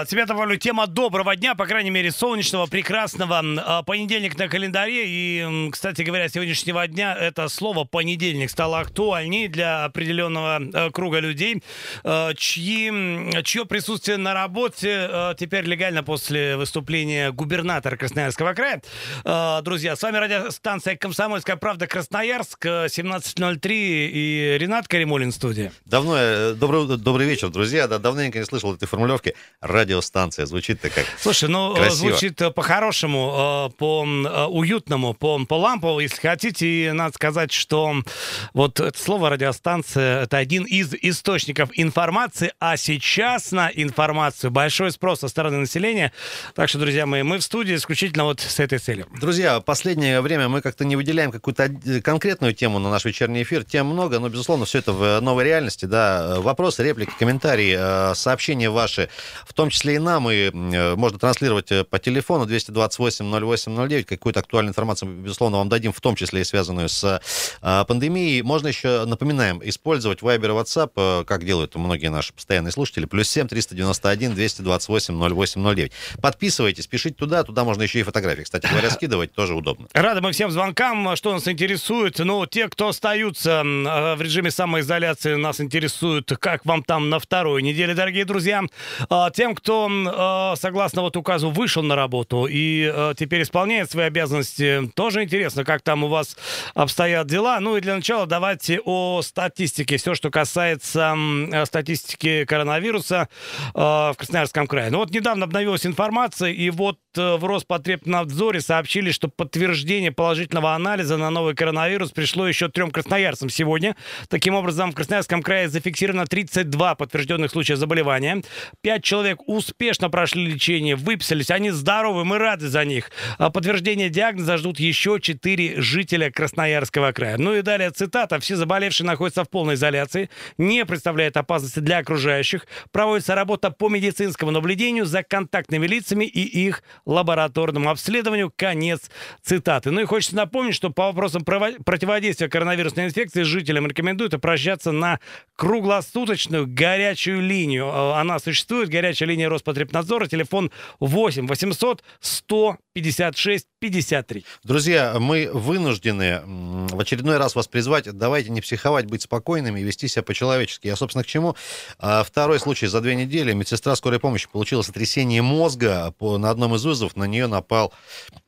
А, Тебя добавлю тема доброго дня, по крайней мере, солнечного, прекрасного. А, Понедельник на календаре. И, кстати говоря, сегодняшнего дня это слово «понедельник» стало актуальнее для определенного э, круга людей, э, чьи, чье присутствие на работе э, теперь легально после выступления губернатора Красноярского края. Э, Друзья, с вами радиостанция «Комсомольская правда» Красноярск, э, 17.03 и Ренат Каримулин в студии. Давно, добрый, добрый вечер, друзья. Да, давненько не слышал этой формулировки. Радиостанция. Звучит-то как... Слушай, ну э, Красиво. звучит э, по-хорошему, э, по-уютному, по, по лампово, если хотите. И надо сказать, что вот это слово радиостанция это один из источников информации, а сейчас на информацию большой спрос со стороны населения. Так что, друзья мои, мы в студии исключительно вот с этой целью. Друзья, последнее время мы как-то не выделяем какую-то конкретную тему на наш вечерний эфир. Тем много, но, безусловно, все это в новой реальности. Да. Вопросы, реплики, комментарии, э, сообщения ваши, в том числе и нам, и э, можно транслировать э, по телефону 228-08-09. Какую-то актуальную информацию, безусловно, вам дадим, в том числе и связанную с э, пандемией. Можно еще, напоминаем, использовать Viber и WhatsApp, э, как делают многие наши постоянные слушатели, плюс 7 391 228 0809. Подписывайтесь, пишите туда, туда можно еще и фотографии, кстати говоря, скидывать, тоже удобно. Рады мы всем звонкам, что нас интересует. Ну, те, кто остаются в режиме самоизоляции, нас интересует, как вам там на второй неделе, дорогие друзья. А Тем, кто, м, э, согласно вот указу, вышел на работу и э, теперь исполняет свои обязанности, тоже интересно, как там у вас обстоят дела. Ну и для начала давайте о статистике. Все, что касается э, статистики коронавируса в Красноярском крае. Ну вот недавно обновилась информация, и вот в Роспотребнадзоре сообщили, что подтверждение положительного анализа на новый коронавирус пришло еще трем красноярцам сегодня. Таким образом, в Красноярском крае зафиксировано 32 подтвержденных случая заболевания. Пять человек успешно прошли лечение, выписались. Они здоровы, мы рады за них. А Подтверждение диагноза ждут еще четыре жителя Красноярского края. Ну и далее цитата. Все заболевшие находятся в полной изоляции, не представляют опасности для окружающих. Проводится работа по медицинскому наблюдению за контактными лицами и их лабораторному обследованию. Конец цитаты. Ну и хочется напомнить, что по вопросам противодействия коронавирусной инфекции жителям рекомендуют обращаться на круглосуточную горячую линию. Э, Она существует, горячая линия Роспотребнадзора, телефон 8 800 156 53. Друзья, мы вынуждены в очередной раз вас призвать, давайте не психовать, быть спокойными и вести себя по-человечески. Я, собственно, к чему? А, Второй случай за две недели. Медсестра скорой помощи получила сотрясение мозга. На одном из вызовов на нее напал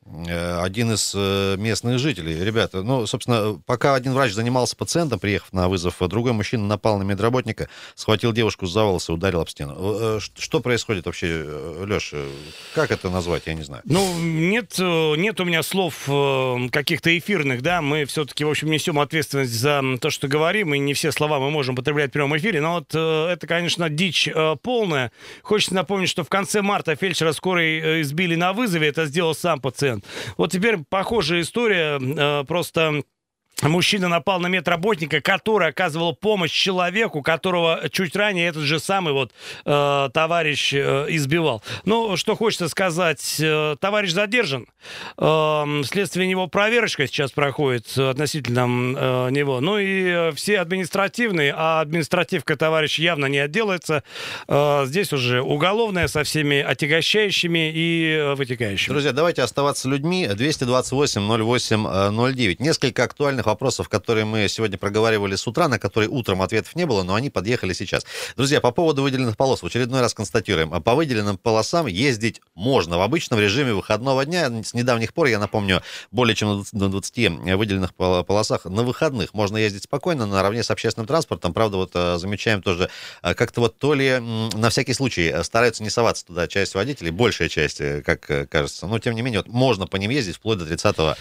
э, один из э, местных жителей. Ребята, ну, собственно, пока один врач занимался пациентом, приехав на вызов, а другой мужчина напал на медработника, схватил девушку за волосы, ударил об стену. Э, Что происходит вообще, Леша? Как это назвать, я не знаю. Ну, нет, э, нет у меня слов э, каких-то эфирных, да, мы все-таки, в общем, несем ответственность за то, что говорим, и не все слова мы можем употреблять в прямом эфире, но вот э, это, конечно, дичь полная. Хочется напомнить, что в конце марта фельдшера скорой избили на вызове, это сделал сам пациент. Вот теперь похожая история, просто... Мужчина напал на медработника, который оказывал помощь человеку, которого чуть ранее этот же самый вот э, товарищ э, избивал. Ну, что хочется сказать, э, товарищ задержан. Э, вследствие него проверочка сейчас проходит э, относительно э, него. Ну и э, все административные, а административка товарищ явно не отделается. Э, здесь уже уголовная со всеми отягощающими и э, вытекающими. Друзья, давайте оставаться людьми. 228-08-09. Несколько актуальных вопросов, которые мы сегодня проговаривали с утра, на которые утром ответов не было, но они подъехали сейчас. Друзья, по поводу выделенных полос, в очередной раз констатируем. По выделенным полосам ездить можно в обычном режиме выходного дня. С недавних пор, я напомню, более чем на 20 на 20 выделенных пол- полосах на выходных можно ездить спокойно, наравне с общественным транспортом. Правда, вот э, замечаем тоже, э, как-то вот то ли на всякий случай э, стараются не соваться туда часть водителей, большая часть, как кажется. Но, тем не менее, вот можно по ним ездить вплоть до 30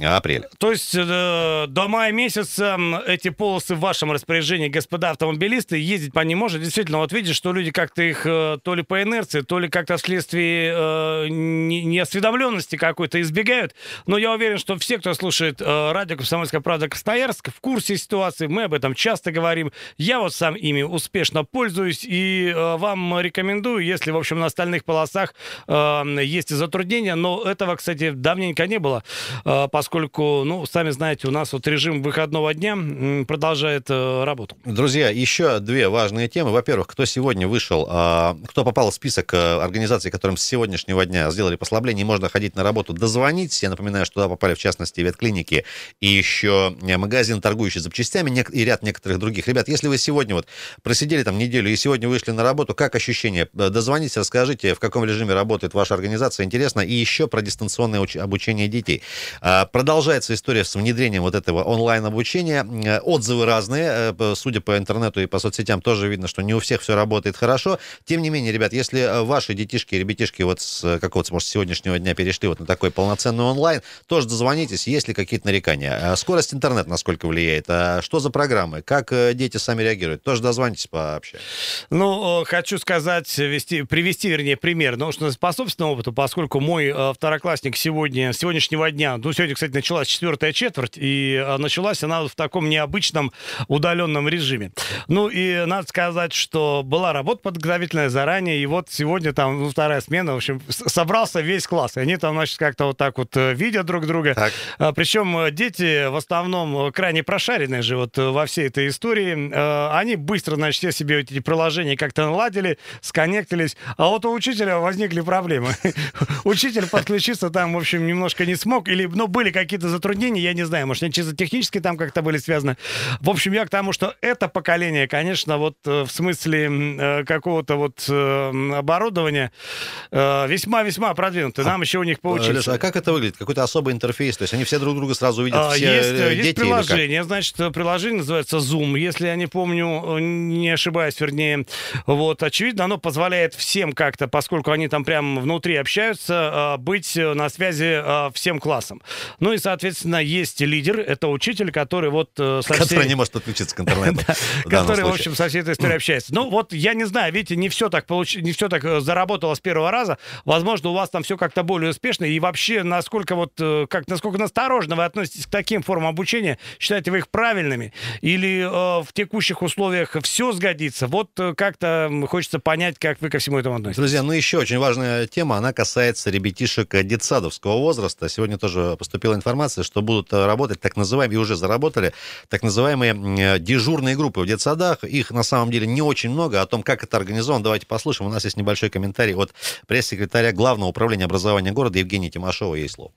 апреля. То есть э, до мая месяца эти полосы в вашем распоряжении, господа автомобилисты, ездить по ним можно. Действительно, вот видишь, что люди как-то их э, то ли по инерции, то ли как-то вследствие э, не- неосведомленности какой-то избегают. Но я уверен, что все, кто слушает э, радио «Комсомольская правда» Красноярск, в курсе ситуации. Мы об этом часто говорим. Я вот сам ими успешно пользуюсь и э, вам рекомендую, если, в общем, на остальных полосах э, есть затруднения. Но этого, кстати, давненько не было. Э, поскольку, ну, сами знаете, у нас вот режим выходного дня продолжает э, работу. Друзья, еще две важные темы. Во-первых, кто сегодня вышел, а, кто попал в список э, организаций, которым с сегодняшнего дня сделали послабление, можно ходить на работу, дозвонить. Я напоминаю, что туда попали, в частности, ветклиники и еще магазин, торгующий запчастями и ряд некоторых других. Ребят, если вы сегодня вот просидели там неделю и сегодня вышли на работу, как ощущения? Дозвонитесь, расскажите, в каком режиме работает ваша организация, интересно. И еще про дистанционное обучение детей. Продолжается история с внедрением вот этого онлайн-обучения. Э, отзывы разные. Э, судя по интернету и по соцсетям, тоже видно, что не у всех все работает хорошо. Тем не менее, ребят, если э, ваши детишки ребятишки вот с какого-то, может, сегодняшнего дня перешли вот на такой полноценный онлайн, тоже дозвонитесь, есть ли какие-то нарекания. Скорость интернета насколько влияет? Что за программы? Как дети сами реагируют? Тоже дозвонитесь пообщаться. Ну, хочу сказать, вести, привести, вернее, пример. Ну, что по собственному опыту, поскольку мой второклассник сегодня, сегодняшнего дня, ну, сегодня, кстати, началась четвертая четверть, и началась она в таком необычном удаленном режиме. Ну, и надо сказать, что была работа подготовительная заранее, и вот сегодня там ну, вторая смена, в общем, собрался весь класс. И они там, значит, как-то вот так вот э, видят друг друга. Так. А, причем э, дети в основном крайне прошаренные же вот во всей этой истории. А, они быстро, значит, все себе эти приложения как-то наладили, сконнектились. А вот у учителя возникли проблемы. Учитель подключиться там, в общем, немножко не смог, или, ну, были какие-то затруднения, я не знаю, может, они чисто технически там как-то были связаны. В общем, я к тому, что это поколение, конечно, вот э, в смысле э, какого-то вот э, оборудования весьма-весьма продвинутое. Нам а, еще у них поучиться. Леша, а как это выглядит? Какой-то особый интерфейс? То есть они все друг друга сразу видят, а, все есть, дети? Есть приложение, значит, приложение называется Zoom, если я не помню, не ошибаюсь, вернее. Вот, очевидно, оно позволяет всем как-то, поскольку они там прямо внутри общаются, быть на связи всем классом. Ну и, соответственно, есть лидер, это учитель, который вот... Со всей... Который не может подключиться к интернету. Который, в общем, со всей этой историей общается. Ну вот, я не знаю, видите, не все так не все так э, заработало с первого раза. Возможно, у вас там все как-то более успешно. И вообще, насколько вот, э, как, насколько насторожно вы относитесь к таким формам обучения? Считаете вы их правильными? Или э, в текущих условиях все сгодится? Вот э, как-то хочется понять, как вы ко всему этому относитесь. Друзья, ну еще очень важная тема, она касается ребятишек детсадовского возраста. Сегодня тоже поступила информация, что будут э, работать так называемые, и уже заработали, так называемые э, дежурные группы в детсадах. Их на самом деле не очень много. О том, как это организовано, давайте послушаем. У нас есть небольшой комментарий от пресс-секретаря Главного управления образования города Евгения Тимошова. Ей слово.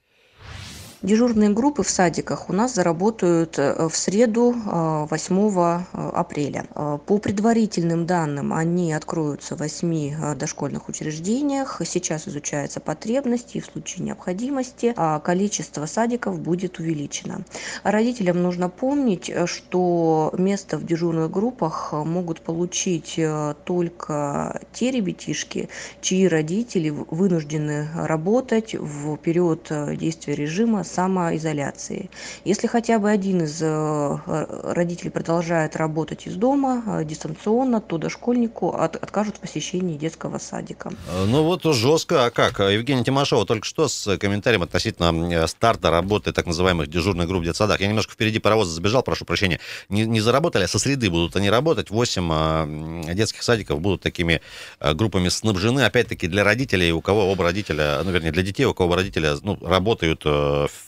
Дежурные группы в садиках у нас заработают э, в среду 8 э, э, апреля. По предварительным данным, они откроются в 8 дошкольных учреждениях. Сейчас изучается потребность и в случае необходимости а количество садиков будет увеличено. Родителям нужно помнить, что место в дежурных группах могут получить только те ребятишки, чьи родители вынуждены работать в период действия режима самоизоляции. Если хотя бы один из э, родителей продолжает работать из дома э, дистанционно, то дошкольнику от, откажут в посещении детского садика. Э, ну вот жестко. А как? Евгения Тимошова только что с комментарием относительно старта работы так называемых дежурных групп в детсадах. Я немножко впереди паровоза забежал, прошу прощения. Не, не заработали, а со среды будут они работать. Восемь детских садиков будут такими группами снабжены. Опять-таки для родителей, у кого оба родителя, ну вернее для детей, у кого оба родителя ну, работают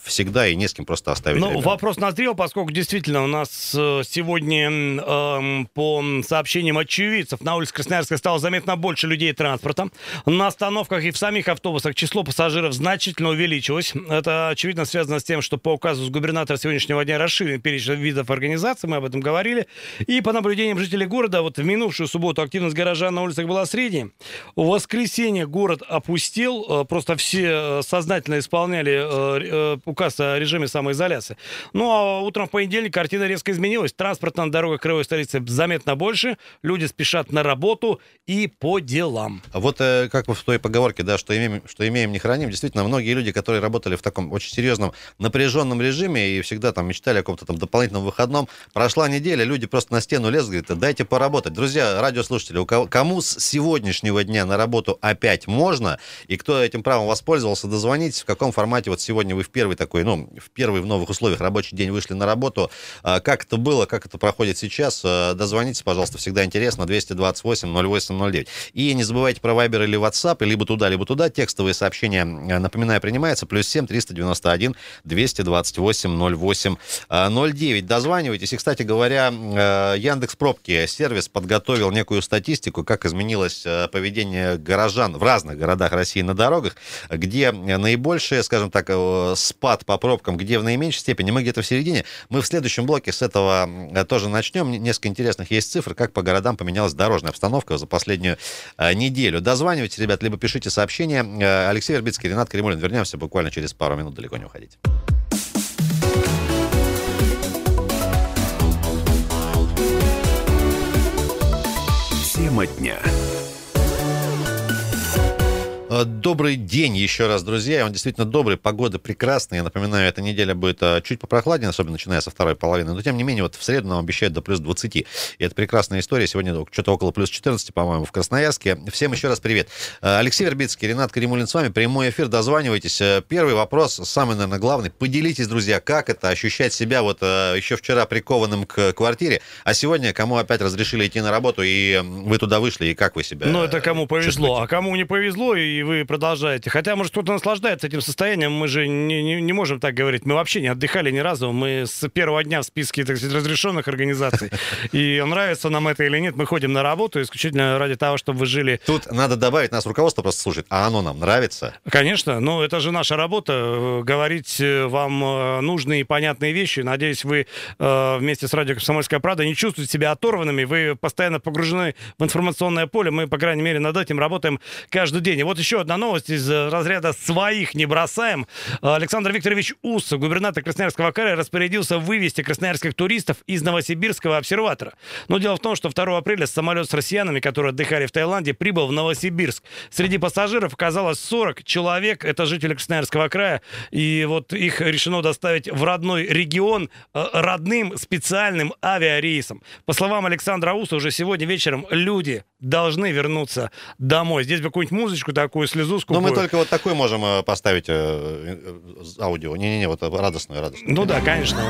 всегда и не с кем просто оставить. Ну, вопрос назрел, поскольку действительно у нас э, сегодня э, по сообщениям очевидцев на улице Красноярска стало заметно больше людей транспорта. На остановках и в самих автобусах число пассажиров значительно увеличилось. Это, очевидно, связано с тем, что по указу с губернатора сегодняшнего дня расширен перечень видов организаций, мы об этом говорили. И по наблюдениям жителей города, вот в минувшую субботу активность горожан на улицах была средней. В воскресенье город опустил, э, просто все сознательно исполняли указ о режиме самоизоляции. Ну, а утром в понедельник картина резко изменилась. Транспорт на дорогах краевой столицы заметно больше, люди спешат на работу и по делам. Вот э, как в той поговорке, да, что имеем, что имеем, не храним, действительно, многие люди, которые работали в таком очень серьезном напряженном режиме и всегда там мечтали о каком-то там дополнительном выходном, прошла неделя, люди просто на стену лезут, говорят, дайте поработать. Друзья, радиослушатели, у кого, кому с сегодняшнего дня на работу опять можно, и кто этим правом воспользовался, дозвонитесь, в каком формате вот сегодня вы в первый первый такой, ну, в первый в новых условиях рабочий день вышли на работу. А, как это было, как это проходит сейчас? А, дозвонитесь, пожалуйста, всегда интересно, 228-08-09. И не забывайте про Viber или WhatsApp, либо туда, либо туда. Текстовые сообщения, напоминаю, принимаются. Плюс 7 391 228 08 09. Дозванивайтесь. И, кстати говоря, Яндекс Пробки сервис подготовил некую статистику, как изменилось поведение горожан в разных городах России на дорогах, где наибольшее, скажем так, э, спад по пробкам, где в наименьшей степени, мы где-то в середине. Мы в следующем блоке с этого э, тоже начнем. Несколько интересных есть цифр, как по городам поменялась дорожная обстановка за последнюю э, неделю. Дозванивайтесь, ребят, либо пишите сообщения. Алексей Вербицкий, Ренат Кремулин. Вернемся буквально через пару минут, далеко не уходите. Тема дня. Э, добрый день еще раз, друзья. Он действительно добрый, погода прекрасная. Я напоминаю, эта неделя будет э, чуть попрохладнее, особенно начиная со второй половины. Но, тем не менее, вот в среду нам обещают до плюс 20. И это прекрасная история. Сегодня что-то около плюс 14, по-моему, в Красноярске. Всем еще раз привет. Э, Алексей Вербицкий, Ренат Каримулин с вами. Прямой эфир, дозванивайтесь. Первый вопрос, самый, наверное, главный. Поделитесь, друзья, как это ощущать себя вот еще вчера прикованным к квартире, а сегодня кому опять разрешили идти на работу, и вы туда вышли, и как вы себя Ну, это кому повезло. Чувствуете? А кому не повезло, и вы продолжаете. Хотя, может, кто-то наслаждается этим состоянием, мы же не, не, не можем так говорить. Мы вообще не отдыхали ни разу. Мы с первого дня в списке, так сказать, разрешенных организаций. И нравится нам это или нет, мы ходим на работу исключительно ради того, чтобы вы жили... Тут надо добавить, нас руководство просто слушает, а оно нам нравится? Конечно, но это же наша работа, э, говорить э, вам э, нужные и понятные вещи. Надеюсь, вы вместе с радио «Комсомольская правда» не чувствуете себя оторванными, вы постоянно погружены в информационное поле. Мы, по крайней мере, над этим работаем каждый день. И вот еще одна новость из э, разряда «своих не бросаем». Александр Викторович Усов, губернатор Красноярского края, распорядился вывести красноярских туристов из Новосибирского обсерватора. Но дело в том, что 2 апреля самолет с россиянами, которые отдыхали в Таиланде, прибыл в Новосибирск. Среди пассажиров оказалось 40 человек, это жители Красноярского края, и вот их решено доставить в родной регион э, родным специальным авиарейсом. По словам Александра Уса, уже сегодня вечером люди должны вернуться домой. Здесь бы какую-нибудь музычку такую, слезу скупую. Но мы только вот такой можем э, поставить э, э, аудио. Не-не-не, вот радостную, радостную. Ну да, конечно.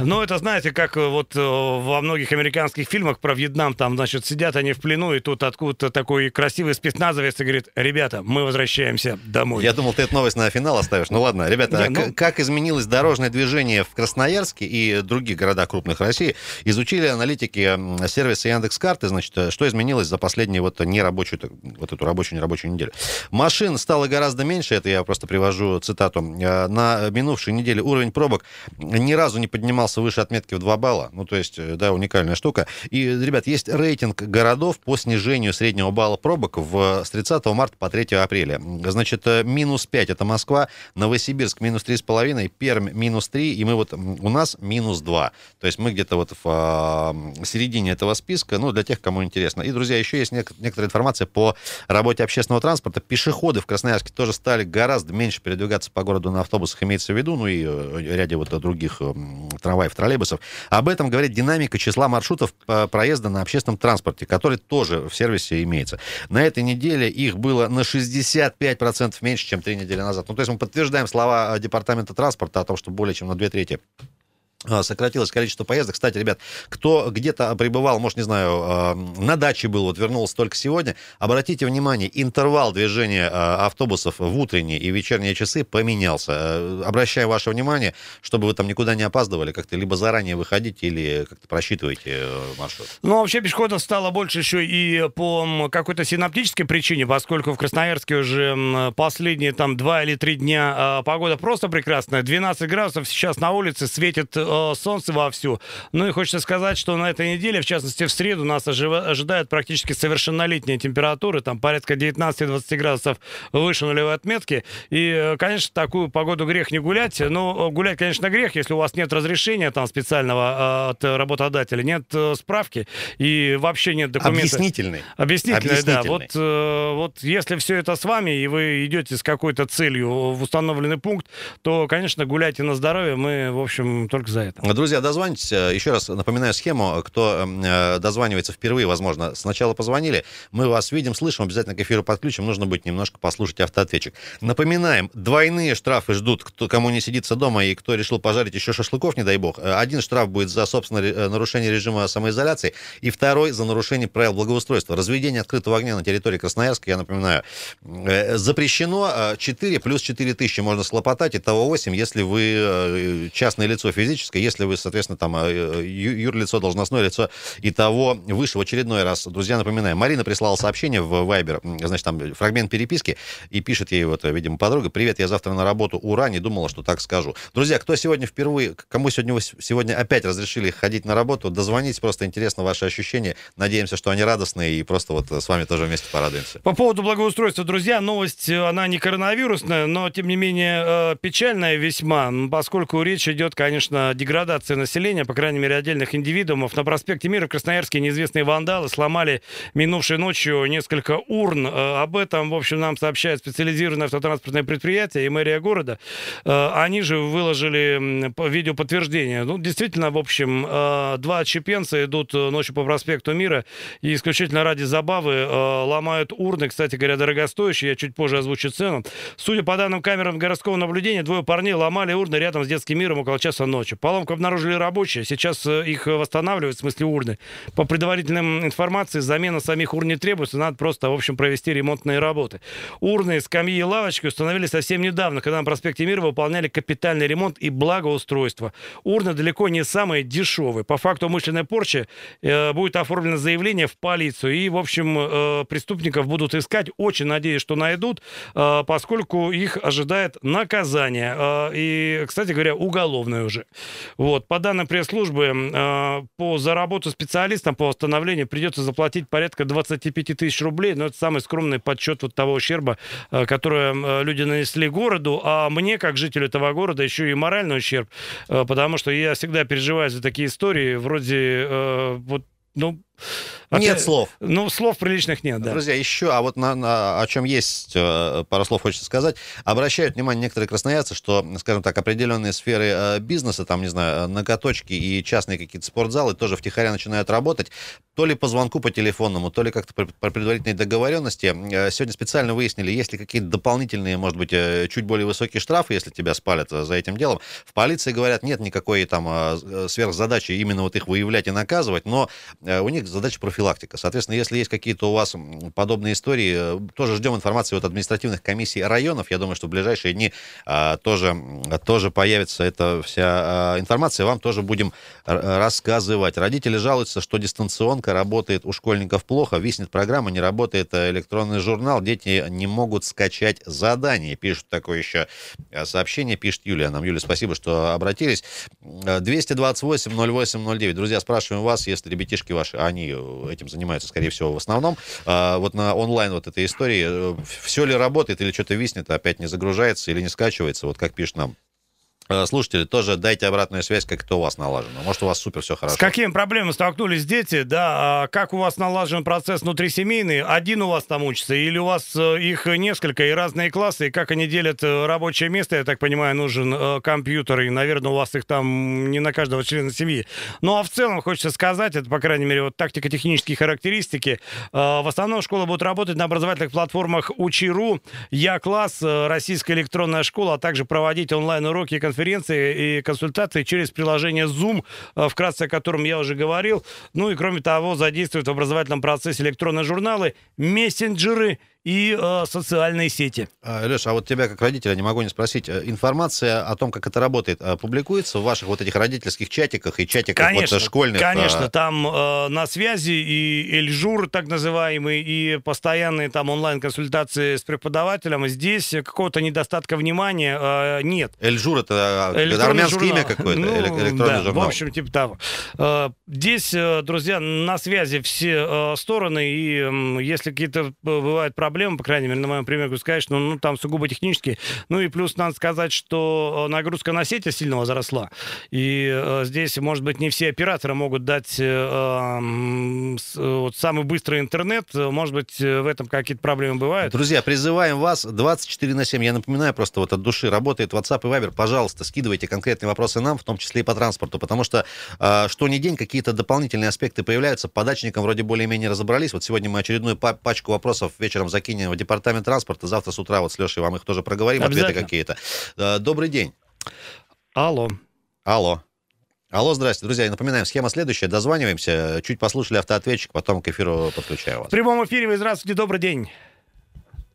Ну, это, знаете, как э, вот э, во многих американских фильмах про Вьетнам, там, значит, сидят они в плену, и тут откуда-то такой красивый спецназовец и говорит, ребята, мы возвращаемся домой. Я думал, ты эту новость на финал оставишь. Ну ладно, ребята, Не, ну... как изменилось дорожное движение в Красноярске и других городах крупных России, изучили аналитики сервиса Яндекс.Карты, значит, э, что изменилось за последнюю вот нерабочую, вот эту рабочую, нерабочую неделю. Машин стало гораздо меньше, это я просто привожу цитату. На минувшей неделе уровень пробок ни разу не поднимался поднялся выше отметки в 2 балла. Ну, то есть, э, да, уникальная штука. И, ребят, есть рейтинг городов по снижению среднего балла пробок в, с 30 марта по 3 апреля. Значит, э, минус 5 это Москва, Новосибирск минус 3,5, Пермь минус 3, и мы вот, у нас минус 2. То есть мы где-то вот в а, середине этого списка, ну, для тех, кому интересно. И, друзья, еще есть нек- некоторая информация по работе общественного транспорта. Пешеходы в Красноярске тоже стали гораздо меньше передвигаться по городу на автобусах, имеется в виду, ну и э, ряде вот других трамваев трамваев, троллейбусов. Об этом говорит динамика числа маршрутов проезда на общественном транспорте, который тоже в сервисе имеется. На этой неделе их было на 65% меньше, чем три недели назад. Ну, то есть мы подтверждаем слова Департамента транспорта о том, что более чем на две трети сократилось количество поездок. Кстати, ребят, кто где-то пребывал, может, не знаю, а, на даче был, вот вернулся только сегодня, обратите внимание, интервал движения а, автобусов в утренние и вечерние часы поменялся. Э, обращаю ваше внимание, чтобы вы там никуда не опаздывали, как-то либо заранее выходите, или как-то просчитываете э, маршрут. Ну, вообще пешеходов стало больше еще и по какой-то синаптической причине, поскольку в Красноярске уже последние там два или три дня погода просто прекрасная. 12 градусов сейчас на улице светит э, солнце вовсю. Ну и хочется сказать, что на этой неделе, в частности в среду, нас ожидают практически совершеннолетние температуры, там порядка 19-20 градусов выше нулевой отметки. И, э, конечно, такую погоду грех не гулять. Но гулять, конечно, грех, если у вас нет разрешения там специального э, от работодателя, нет э, справки и вообще нет документов. Объяснительный. Объяснительный, Объяснительный. да. Вот, вот если все это с вами, и вы идете с какой-то целью в установленный пункт, то, конечно, гуляйте на здоровье. Мы, в общем, только за за это. Друзья, дозвонитесь. Еще раз напоминаю схему. Кто э, дозванивается впервые, возможно, сначала позвонили. Мы вас видим, слышим, обязательно к эфиру подключим. Нужно будет немножко послушать автоответчик. Напоминаем, двойные штрафы ждут, кто, кому не сидится дома и кто решил пожарить еще шашлыков, не дай бог. Один штраф будет за, собственно, нарушение режима самоизоляции, и второй за нарушение правил благоустройства. Разведение открытого огня на территории Красноярска, я напоминаю, запрещено. 4 плюс 4 тысячи можно слопотать, итого 8, если вы частное лицо физическое, если вы, соответственно, там юрлицо, должностное лицо, и того выше в очередной раз. Друзья, напоминаю, Марина прислала сообщение в Viber, значит, там фрагмент переписки, и пишет ей вот, видимо, подруга, привет, я завтра на работу, ура, не думала, что так скажу. Друзья, кто сегодня впервые, кому сегодня сегодня опять разрешили ходить на работу, дозвонитесь, просто интересно ваши ощущения. Надеемся, что они радостные, и просто вот с вами тоже вместе порадуемся. По поводу благоустройства, друзья, новость, она не коронавирусная, но, тем не менее, э, печальная весьма, поскольку речь идет, конечно, о деградации населения, по крайней мере, отдельных индивидуумов. На проспекте Мира в Красноярске неизвестные вандалы сломали минувшей ночью несколько урн. Э, об этом, в общем, нам сообщает специализированное автотранспортное предприятие и мэрия города. Э, они же выложили видеоподтверждение. Ну, действительно, в общем, два чепенца идут ночью по проспекту Мира и исключительно ради забавы ломают урны, кстати говоря, дорогостоящие. Я чуть позже озвучу цену. Судя по данным камерам городского наблюдения, двое парней ломали урны рядом с детским миром около часа ночи. Поломку обнаружили рабочие. Сейчас э, их восстанавливают, в смысле урны. По предварительным информации, замена самих урн не требуется. Надо просто, в общем, провести ремонтные работы. Урны, скамьи и лавочки установили совсем недавно, когда на проспекте Мира выполняли капитальный ремонт и благоустройство. Урны далеко не самые дешевые. По факту умышленной порчи э, будет оформлено заявление в полицию. И, в общем, э, преступников будут искать. Очень надеюсь, что найдут, э, поскольку их ожидает наказание. Э, и, кстати говоря, уголовное уже. Вот. По данным пресс-службы, э, по, за работу специалистам по восстановлению придется заплатить порядка 25 тысяч рублей. Но это самый скромный подсчет вот того ущерба, который люди нанесли городу. А мне, как жителю этого города, еще и моральный ущерб. Потому что я всегда переживаю за такие истории. Вроде вот ну, нет а слов. Ну, слов приличных нет, да. Друзья, еще, а вот на, на, о чем есть э, пару слов хочется сказать. Обращают внимание некоторые красноярцы, что, скажем так, определенные сферы э, бизнеса, там, не знаю, ноготочки и частные какие-то спортзалы тоже втихаря начинают работать. То ли по звонку по телефонному, то ли как-то по, по предварительной договоренности. Э, сегодня специально выяснили, есть ли какие-то дополнительные, может быть, чуть более высокие штрафы, если тебя спалят за этим делом. В полиции говорят, нет никакой там сверхзадачи именно вот их выявлять и наказывать, но у них задача профилактика. Соответственно, если есть какие-то у вас подобные истории, э, тоже ждем информации от административных комиссий районов. Я думаю, что в ближайшие дни а, тоже, тоже появится эта вся а, информация. Вам тоже будем рассказывать. Родители жалуются, что дистанционка работает у школьников плохо, виснет программа, не работает электронный журнал, дети не могут скачать задания. Пишут такое еще э, сообщение, пишет Юлия нам. Юлия, спасибо, что обратились. 228 08 09. Друзья, спрашиваем вас, если ребятишки ваши, они этим занимаются, скорее всего, в основном. А, вот на онлайн вот этой истории, э, все ли работает или что-то виснет, опять не загружается или не скачивается, вот как пишет нам Э, слушатели, тоже дайте обратную связь, как это у вас налажено. Может, у вас супер все хорошо. С какими проблемами столкнулись дети, да? А как у вас налажен процесс внутрисемейный? Один у вас там учится? Или у вас э, их несколько и разные классы? И как они делят э, рабочее место? Я так понимаю, нужен компьютер, и, наверное, у вас их там не на каждого члена семьи. Ну, а в целом, хочется сказать, это, по крайней мере, вот тактико-технические характеристики. В основном школа будет работать на образовательных платформах Учи.ру, Я-класс, Российская электронная школа, а также проводить онлайн-уроки и конференции конференции и консультации через приложение Zoom, э, вкратце о котором я уже говорил. Ну и кроме того, задействуют в образовательном процессе электронные журналы, мессенджеры и э, социальные сети. А, Леша, а вот тебя как родителя не могу не спросить. Э, информация о том, как это работает, э, публикуется в ваших вот этих родительских чатиках и чатиках конечно, вот школьных? Конечно, а... там э, на связи и Эльжур так называемый, и постоянные там онлайн-консультации с преподавателем. Здесь какого-то недостатка внимания э, нет. Эльжур это армянское журнал. имя какое-то? Ну, электронный да, журнал. в общем, типа того. Э, здесь, друзья, на связи все стороны, и если какие-то бывают проблемы, проблемы, по крайней мере, на моем примере, сказать, что ну, там сугубо технические. Ну и плюс надо сказать, что нагрузка на сети сильно возросла. И э, здесь, может быть, не все операторы могут дать э, вот, самый быстрый интернет. Может быть, в этом какие-то проблемы бывают. Друзья, призываем вас 24 на 7. Я напоминаю просто вот от души. Работает WhatsApp и Viber. Пожалуйста, скидывайте конкретные вопросы нам, в том числе и по транспорту. Потому что э, что ни день какие-то дополнительные аспекты появляются. По дачникам вроде более-менее разобрались. Вот сегодня мы очередную пачку вопросов вечером закинем в департамент транспорта. Завтра с утра вот с Лешей вам их тоже проговорим, ответы какие-то. Э, добрый день. Алло. Алло. Алло, здрасте, друзья. напоминаем, схема следующая. Дозваниваемся. Чуть послушали автоответчик, потом к эфиру подключаю вас. В прямом эфире вы здравствуйте, добрый день.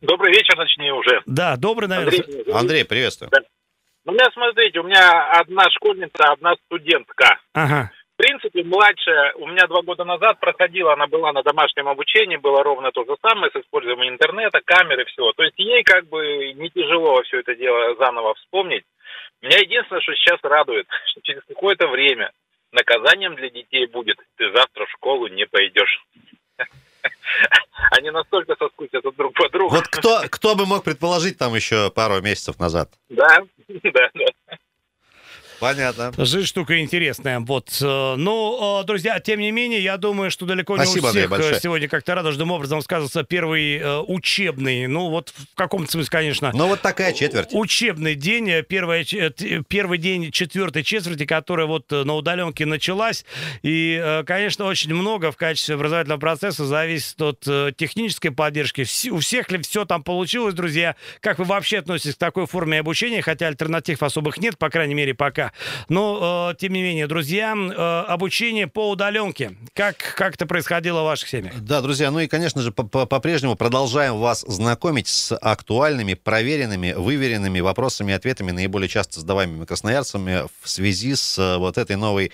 Добрый вечер, точнее, уже. Да, добрый, наверное. Андрей, Андрей приветствую. Да. Ну, у меня, смотрите, у меня одна школьница, одна студентка. Ага. В принципе, младшая у меня два года назад проходила, она была на домашнем обучении, было ровно то же самое с использованием интернета, камеры, всего. То есть ей как бы не тяжело все это дело заново вспомнить. Меня единственное, что сейчас радует, что через какое-то время наказанием для детей будет, ты завтра в школу не пойдешь. Они настолько соскучатся друг по другу. Вот кто, кто бы мог предположить там еще пару месяцев назад? Да, да, да. Понятно. Жизнь штука интересная. Вот. Э, ну, э, друзья, тем не менее, я думаю, что далеко Спасибо, не у всех Андрей, сегодня как-то радужным образом сказывается первый э, учебный, ну вот в каком-то смысле, конечно. Ну вот такая четверть. Учебный день, первая, первый день четвертой четверти, которая вот на удаленке началась. И, конечно, очень много в качестве образовательного процесса зависит от технической поддержки. У всех ли все там получилось, друзья? Как вы вообще относитесь к такой форме обучения? Хотя альтернатив особых нет, по крайней мере, пока. Но, э, тем не менее, друзья, э, обучение по удаленке. Как, как это происходило в ваших семьях? Да, друзья, ну и, конечно же, по-прежнему продолжаем вас знакомить с актуальными, проверенными, выверенными вопросами и ответами, наиболее часто задаваемыми красноярцами в связи с э, вот этой новой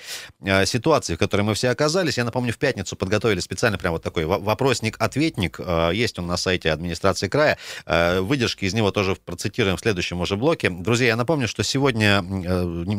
ситуацией, в которой мы все оказались. Я напомню, в пятницу подготовили специально прям вот такой вопросник-ответник. Есть он на сайте администрации края. Выдержки из него тоже процитируем в следующем уже блоке. Друзья, я напомню, что сегодня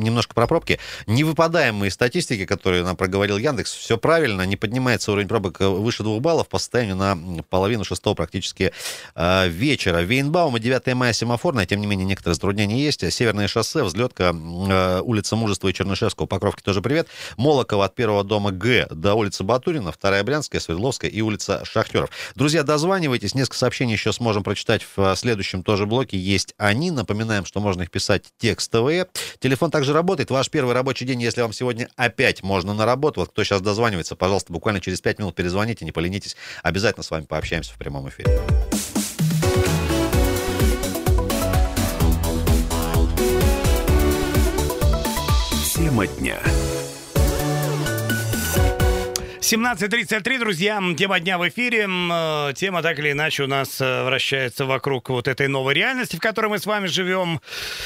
немножко про пробки. Не выпадаем статистики, которую нам проговорил Яндекс. Все правильно, не поднимается уровень пробок выше двух баллов по состоянию на половину шестого практически э, вечера. Вейнбаума, 9 мая семафорная, тем не менее некоторые затруднения есть. Северное шоссе, взлетка, э, улица Мужества и Чернышевского, Покровки тоже привет. Молокова от первого дома Г до улицы Батурина, вторая Брянская, Свердловская и улица Шахтеров. Друзья, дозванивайтесь, несколько сообщений еще сможем прочитать в следующем тоже блоке. Есть они, напоминаем, что можно их писать текстовые. Телефон также работает. Ваш первый рабочий день, если вам сегодня опять можно на работу, вот кто сейчас дозванивается, пожалуйста, буквально через 5 минут перезвоните, не поленитесь. Обязательно с вами пообщаемся в прямом эфире. Тема дня. 17.33, друзья, тема дня в эфире. Э, тема так или иначе у нас э, вращается вокруг вот этой новой реальности, в которой мы с вами живем.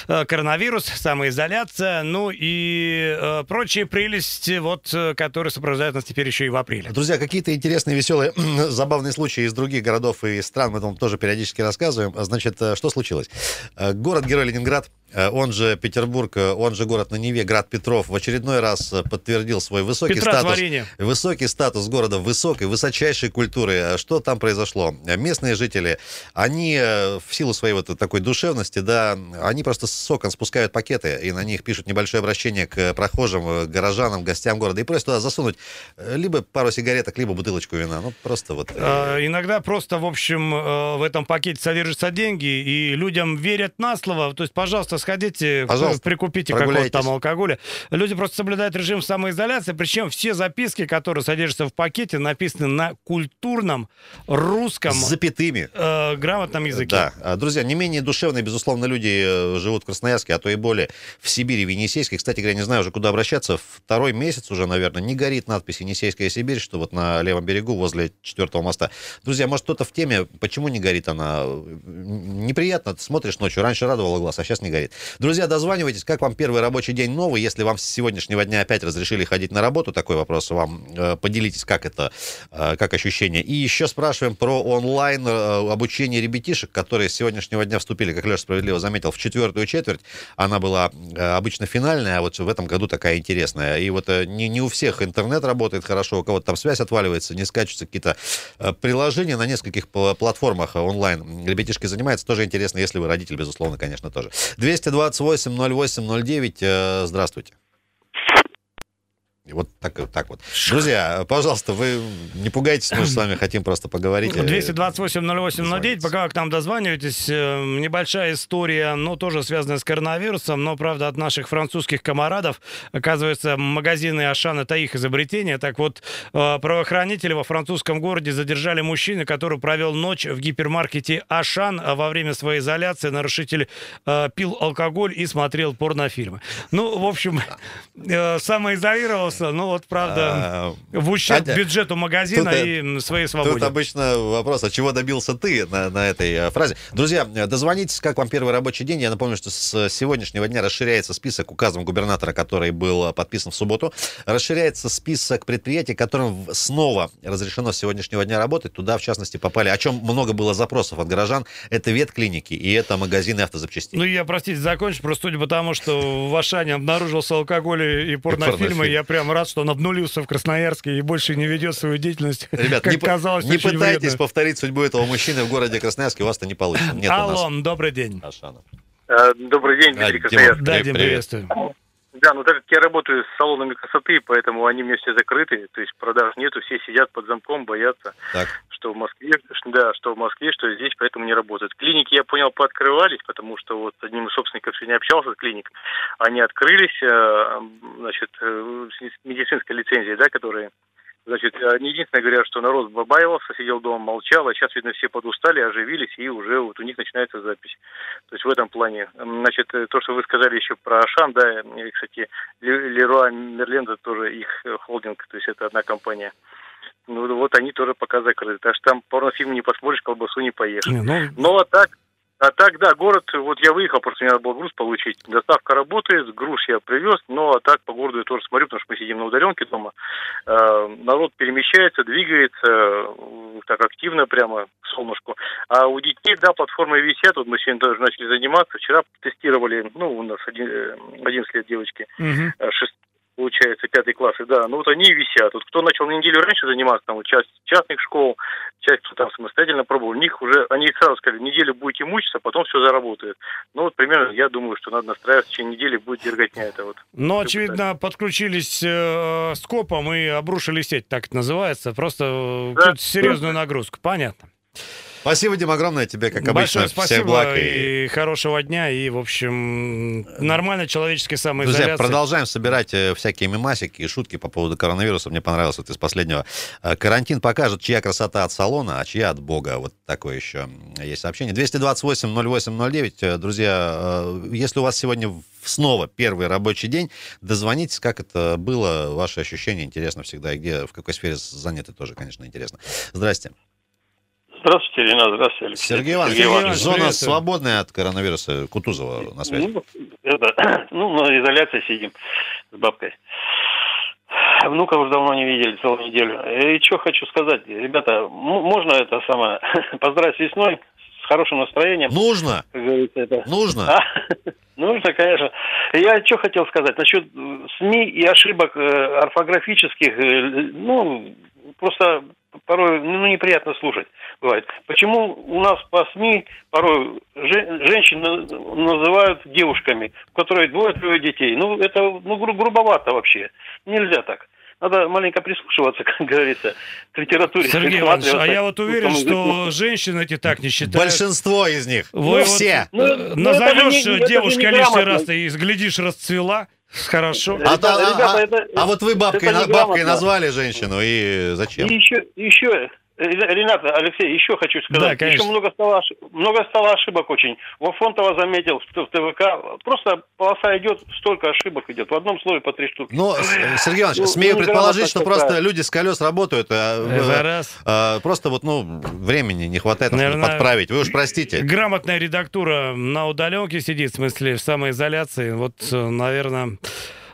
Э, коронавирус, самоизоляция, ну и прочие прелести, вот, которые сопровождают нас теперь еще и в апреле. Друзья, какие-то интересные, веселые, забавные случаи из других городов и стран мы там тоже периодически рассказываем. Значит, что случилось? Город-герой Ленинград он же Петербург, э, он же город на Неве, град Петров, в очередной раз э, подтвердил свой высокий Петра статус. Творение. Высокий статус города высокой, высочайшей культуры. Что там произошло? Местные жители, они в силу своей вот такой душевности, да, они просто с окон спускают пакеты, и на них пишут небольшое обращение к прохожим, горожанам, гостям города, и просят туда засунуть либо пару сигареток, либо бутылочку вина. Ну, просто вот. А, иногда просто, в общем, в этом пакете содержатся деньги, и людям верят на слово. То есть, пожалуйста, сходите, Пожалуйста, прикупите какого-то там алкоголя. Люди просто соблюдают режим самоизоляции, причем все записки, которые содержатся в пакете, написаны на культурном русском... С запятыми. Э, грамотном языке. Да. А, друзья, не менее душевные, безусловно, люди э, живут в Красноярске, а то и более в Сибири, в Енисейске. Кстати говоря, не знаю уже, куда обращаться. Второй месяц уже, наверное, не горит надпись «Енисейская Сибирь», что вот на левом берегу возле четвертого моста. Друзья, может, кто-то в теме, почему не горит она? Неприятно, смотришь ночью, раньше радовала глаз, а сейчас не горит. Стоит. Друзья, дозванивайтесь, как вам первый рабочий день новый, если вам с сегодняшнего дня опять разрешили ходить на работу, такой вопрос вам, э, поделитесь, как это, э, как ощущение. И еще спрашиваем про онлайн э, обучение ребятишек, которые с сегодняшнего дня вступили, как Леша справедливо заметил, в четвертую четверть. Она была обычно финальная, а вот в этом году такая интересная. И вот не, не у всех интернет работает хорошо, у кого-то там связь отваливается, не скачутся какие-то приложения на нескольких пла- платформах онлайн. Ребятишки занимаются, тоже интересно, если вы родитель, безусловно, конечно, тоже. 228-08-09, э, здравствуйте. Вот так, так вот. Друзья, пожалуйста, вы не пугайтесь, мы же с вами хотим просто поговорить. 228-08-09, пока вы к нам дозваниваетесь, э, небольшая история, но тоже связанная с коронавирусом, но, правда, от наших французских комарадов. Оказывается, магазины Ашан — это их изобретение. Так вот, э, правоохранители во французском городе задержали мужчину, который провел ночь в гипермаркете Ашан а во время своей изоляции. Нарушитель э, пил алкоголь и смотрел порнофильмы. Ну, в общем, э, самоизолировался, ну вот, правда, А, в ущерб бюджету магазина тут, э, и своей Тут свободе. обычно вопрос, а чего добился ты на, на этой э, фразе? Друзья, дозвонитесь, как вам первый рабочий день. Я напомню, что с сегодняшнего дня расширяется список указом губернатора, который был э, подписан в субботу. Расширяется список предприятий, которым снова разрешено с сегодняшнего дня работать. Туда, в частности, попали, о чем много было запросов от горожан, это ветклиники и это магазины автозапчастей. Ну, я, простите, закончу, просто судя по тому, что в Ашане обнаружился алкоголь и порнофильмы, порнофильм. я прям рад, что он обнулился в Красноярске и больше не ведет свою деятельность, Ребят, как не, казалось, не очень пытайтесь вредную. повторить судьбу этого мужчины в городе Красноярске, у вас-то не получится. Нет Алло, добрый день. Ашана. Э, Добрый день, Дмитрий Дима. Красноярск. Да, Дим, привет. приветствую. Да, ну так как я работаю с салонами красоты, поэтому они у меня все закрыты, то есть продаж нету, все сидят под замком, боятся, Так. Что в Москве, да, что в Москве, что здесь, поэтому не работают. Клиники, я понял, пооткрывались, потому что вот с одним из собственников сегодня общался с клиник, они открылись, э, значит, э, с медицинской лицензией, да, которые Значит, они единственное говорят, что народ побаивался, сидел дома, молчал, а сейчас, видно, все подустали, оживились, и уже вот у них начинается запись. То есть в этом плане. Значит, э, то, что вы сказали еще про Ашан, да, и, кстати, Ле- Леруа Мерлен, это тоже их э, холдинг, то есть это одна компания. Ну, вот они тоже пока закрыты. Так что там порнофильм не посмотришь, колбасу не поешь. Не, Ну, Ну, а так, а так, да, город, вот я выехал, просто мне надо было груз получить. Доставка работает, груз я привез, но а так по городу я тоже смотрю, потому что мы сидим на удаленке дома. Э, народ перемещается, двигается э, так активно прямо к солнышку. А у детей, да, платформы висят, вот мы сегодня тоже начали заниматься. Вчера тестировали, ну, у нас один, э, 11 лет девочки, мгм. э, шест- получается, пятый классы, да, ну вот они и висят. Вот кто начал на неделю раньше заниматься, там, вот часть частных школ, часть, кто там самостоятельно пробовал, у них уже, они сразу сказали, неделю будете мучиться, потом все заработает. Ну вот примерно, я думаю, что надо настраиваться, в течение недели будет дерготня это вот. Но, очевидно, подключились э, скопом и обрушили сеть, так это называется. Просто э, Да. серьезную нагрузку. Понятно. Спасибо, Дим, огромное тебе, как обычно. Большое Всех спасибо благ и- и хорошего дня. И, в общем, нормальной человеческой самоизоляции. Друзья, продолжаем собирать э, всякие мемасики и шутки по поводу коронавируса. Мне понравилось вот из последнего. Э, Карантин покажет, чья красота от салона, а чья от Бога. Вот такое еще есть сообщение. 228-08-09. Э, Друзья, если у вас сегодня снова первый рабочий день, дозвонитесь, как это было, ваши ощущения, интересно всегда, и где, в какой сфере заняты, тоже, конечно, интересно. Здрасте. Здравствуйте, Ренат, здравствуйте, Алексей. Сергей Иванович, Сергей Иванович, зона свободная от коронавируса. Кутузова на связи. Ну, это, ну, на изоляции сидим с бабкой. Внука уже давно не видели, целую неделю. И что хочу сказать, ребята, можно это самое, поздравить с весной, с хорошим настроением, Нужно, как говорится, это. нужно. А, Нужно, конечно. Я что хотел сказать насчет э, СМИ и ошибок э, орфографических. э, Ну, просто порой ну, неприятно слушать бывает. Почему у нас по СМИ порой же- женщин на- называют девушками, у которой двое-трое детей? Ну, это ну, гру- грубовато вообще. Нельзя так. Надо маленько прислушиваться, как говорится, к литературе. Сергей Иванович, а я вот уверен, что женщины эти так не считают. Большинство из них. Вы ну, вот, все. Ну, ну, это назовешь же не- это же девушка лишний раз, и глядишь, расцвела. Хорошо. А, Ребята, та- а- ребята, а- это- а вот вы бабкой, это бабкой назвали женщину, и зачем? И еще, еще Ренат, Алексей, еще хочу Да, сказать. конечно. еще много стало, ошиб- много стало ошибок очень. Вот Фонтова заметил в ТВК. Просто полоса идет, столько ошибок идет. В одном слове по три штуки. Ну, с- Сергей Иванович, Ну, смею ну, предположить, что просто такая. люди с колес работают, а, э, раз. а, просто вот, ну, времени не хватает, нам, чтобы Наверное, подправить. Вы уж простите. Грамотная редактура на удаленке сидит, в смысле, в самоизоляции. Вот, э, наверное...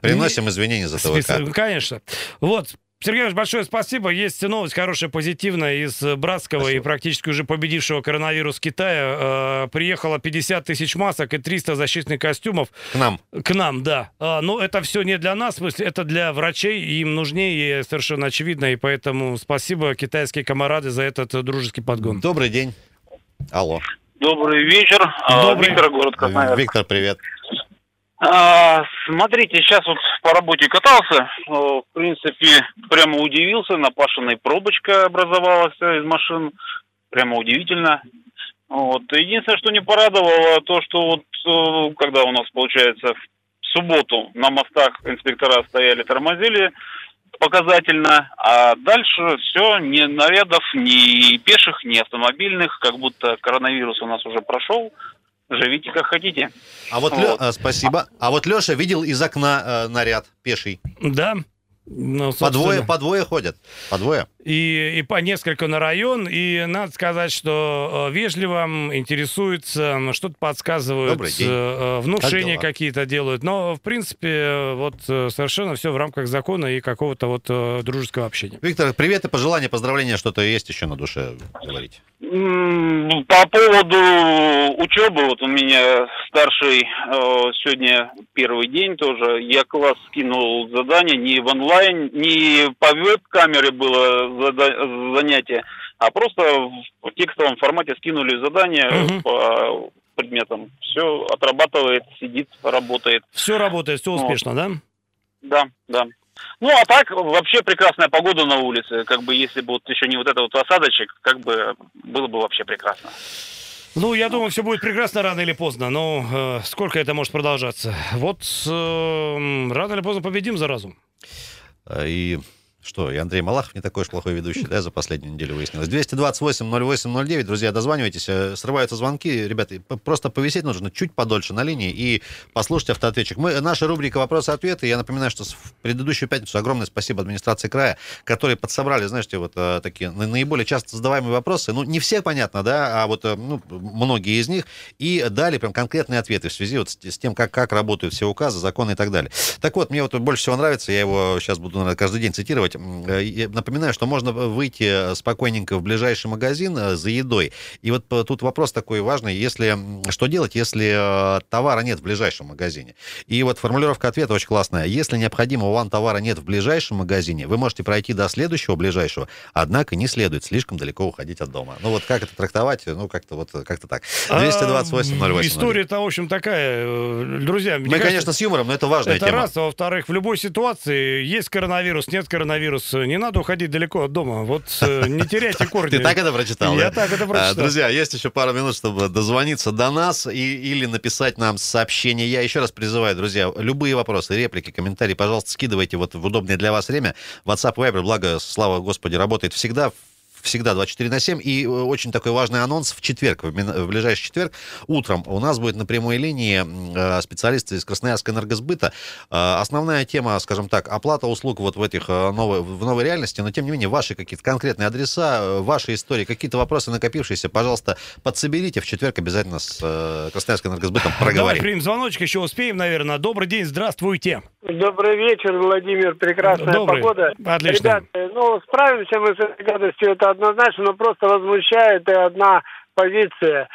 Приносим извинения за ТВК. ну, Конечно. Вот. Сергей Иванович, большое спасибо. Есть новость хорошая, позитивная из э, братского и практически уже победившего коронавирус Китая. Э, приехало 50 тысяч масок и 300 защитных костюмов К нам. к нам, да. А, ну, это все не для нас, в смысле, это для врачей, и им нужнее, и совершенно очевидно, и поэтому спасибо, китайские комарады, за этот э, дружеский подгон. Добрый день. Алло. Добрый вечер. А, Добрый. Виктор, город Красноярск. Виктор, привет. А, смотрите, сейчас вот по работе катался. э, В принципе, прямо удивился. Напашенная пробочка образовалась э, из машин. Прямо удивительно. Вот. Единственное, что не порадовало, то, что вот э, когда у нас, получается, в субботу на мостах инспектора стояли, тормозили показательно, а дальше все, ни нарядов, ни пеших, ни автомобильных, как будто коронавирус у нас уже прошел. Живите как хотите. А вот, Вот. Лё- а, спасибо. А вот Леша видел из окна э, наряд пеший. Да. Ну, По двое, по двое ходят. По двое. И, и по несколько на район. И надо сказать, что э, вежливо интересуются, что-то подсказывают, э, э, внушения Как какие-то делают. Но, в принципе, вот совершенно все в рамках закона и какого-то вот э, дружеского общения. Виктор, привет и пожелания, поздравления, что-то есть еще на душе говорить. По поводу учебы, вот у меня старший сегодня первый день тоже. Я класс скинул задание не в онлайн, не по веб-камере было занятие, а просто в текстовом формате скинули задание Мгм. по предметам. Все отрабатывает, сидит, работает. Все работает, все Вот. успешно, да? Да, да. Ну, а так, вообще прекрасная погода на улице. Как бы, если бы вот еще не вот этот вот осадочек, как бы, было бы вообще прекрасно. Ну, я думаю, все будет прекрасно рано или поздно. Но э, сколько это может продолжаться? Вот э, рано или поздно победим заразу. Э, И что, и Андрей Малахов не такой уж плохой ведущий, да, за последнюю неделю выяснилось. 228-08-09, друзья, дозванивайтесь, э, срываются звонки, ребята, просто повисеть нужно чуть подольше на линии и послушать автоответчик. Мы, наша рубрика «Вопросы-ответы», я напоминаю, что в предыдущую пятницу огромное спасибо администрации края, которые подсобрали, знаете, вот э, такие на- наиболее часто задаваемые вопросы, ну, не все, понятно, да, а вот, э, ну, многие из них, и дали прям конкретные ответы в связи вот с тем, как, как работают все указы, законы и так далее. Так вот, мне вот больше всего нравится, я его сейчас буду, наверное, каждый день цитировать. М, э, Напоминаю, что можно выйти спокойненько в ближайший магазин э, за едой. И вот э, тут вопрос такой важный, если что делать, если э, товара нет в ближайшем магазине. И вот формулировка ответа очень классная. Если необходимого вам товара нет в ближайшем магазине, вы можете пройти до следующего ближайшего, однако не следует слишком далеко уходить от дома. Ну вот как это трактовать? Ну как-то вот как-то так. 228 А, 08 История-то, в общем, такая. э, Друзья, Мы, кажется, конечно, с юмором, но это важная Это тема. раз. А во-вторых, в любой ситуации есть коронавирус, нет коронавируса. Не надо уходить далеко от дома. Вот э, не теряйте корни. Ты так это прочитал? Я так это А, прочитал. Друзья, есть еще пару минут, чтобы дозвониться до нас и, или написать нам сообщение. Я еще раз призываю, друзья, любые вопросы, реплики, комментарии, пожалуйста, скидывайте вот в удобное для вас время. WhatsApp Viber, благо, слава Господи, работает всегда всегда 24 на 7. И э, очень такой важный анонс в четверг, в, ближайший четверг утром у нас будет на прямой линии э, специалисты из Красноярска энергосбыта. Э, Основная тема, скажем так, оплата услуг вот в этих новой, в новой реальности, но тем не менее ваши какие-то конкретные адреса, ваши истории, какие-то вопросы накопившиеся, пожалуйста, подсоберите. В четверг обязательно с Красноярском энергосбытом Давай проговорим. примем звоночек, еще успеем, наверное. Добрый день, здравствуйте. Добрый вечер, Владимир. Прекрасная Добрый. погода. Отлично. Ребята, ну, справимся мы с этой гадостью, это однозначно, но просто возмущает и одна позиция.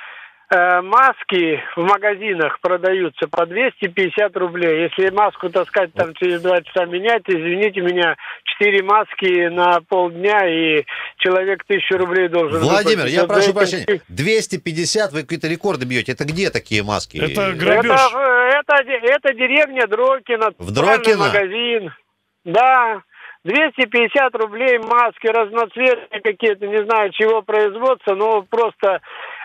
Э, маски в магазинах продаются по 250 рублей. Если маску таскать там через два часа менять, извините меня, 4 маски на полдня и человек тысячу рублей должен Владимир, выплатить. я Вот прошу этим прощения, 250, вы какие-то рекорды бьете. Это где такие маски? Это грабеж. Это, это, это деревня Дрокина. В Дрокино? магазин. Да. 250 рублей маски разноцветные какие-то, не знаю, чего производства, но просто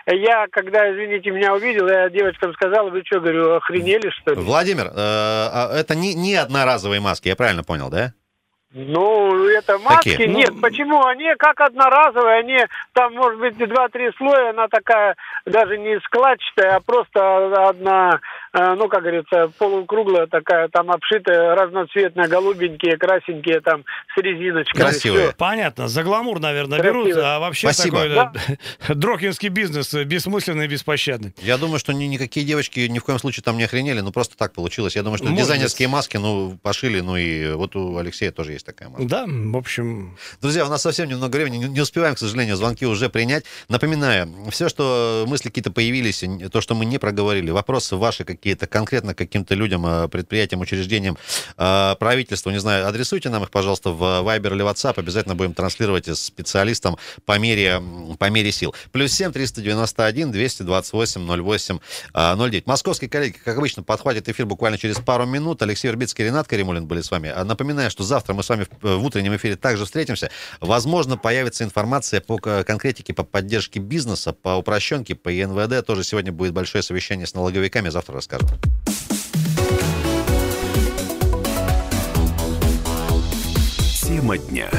я, когда, извините, меня увидел, я девочкам сказал, вы что, говорю, охренели, что ли? Владимир, э, а это не, не одноразовые маски, я правильно понял, да? Ну, это маски. Какие? Нет, Ну, почему? Они как одноразовые, они там, может быть, два-три слоя, она такая даже не складчатая, а просто одна, ну, как говорится, полукруглая такая, там обшитая, разноцветная, голубенькие, красенькие, там, с резиночкой. Красивые. Понятно, за гламур, наверное, Красиво. берут, а вообще Спасибо. такой да, дрокинский бизнес, э, бессмысленный и беспощадный. Я думаю, что ни, никакие девочки ни в коем случае там не охренели, ну просто так получилось. Я думаю, что Может дизайнерские маски, ну, пошили, ну и вот у Алексея тоже есть такая маска. Да, в общем, Друзья, у нас совсем немного времени, не, не успеваем, к сожалению, звонки уже принять. Напоминаю, все, что мысли какие-то появились, то, что мы не проговорили, вопросы ваши какие-то конкретно каким-то людям, э, предприятиям, учреждениям, э, правительству, не знаю, адресуйте нам их, пожалуйста, в Viber или WhatsApp, обязательно будем транслировать с специалистам по мере, по мере сил. Плюс 7 391 228 08 э, 09. Московские коллеги, как обычно, подхватят эфир буквально через пару минут. Алексей Вербицкий, Ренат Каримулин были с вами. А Напоминаю, что завтра мы с вами в, в утреннем эфире также встретимся. Возможно, появится информация по конкретике, по поддержке бизнеса, по упрощенке, по ЕНВД. Тоже сегодня будет большое совещание с налоговиками. Завтра расскажем. Тема дня.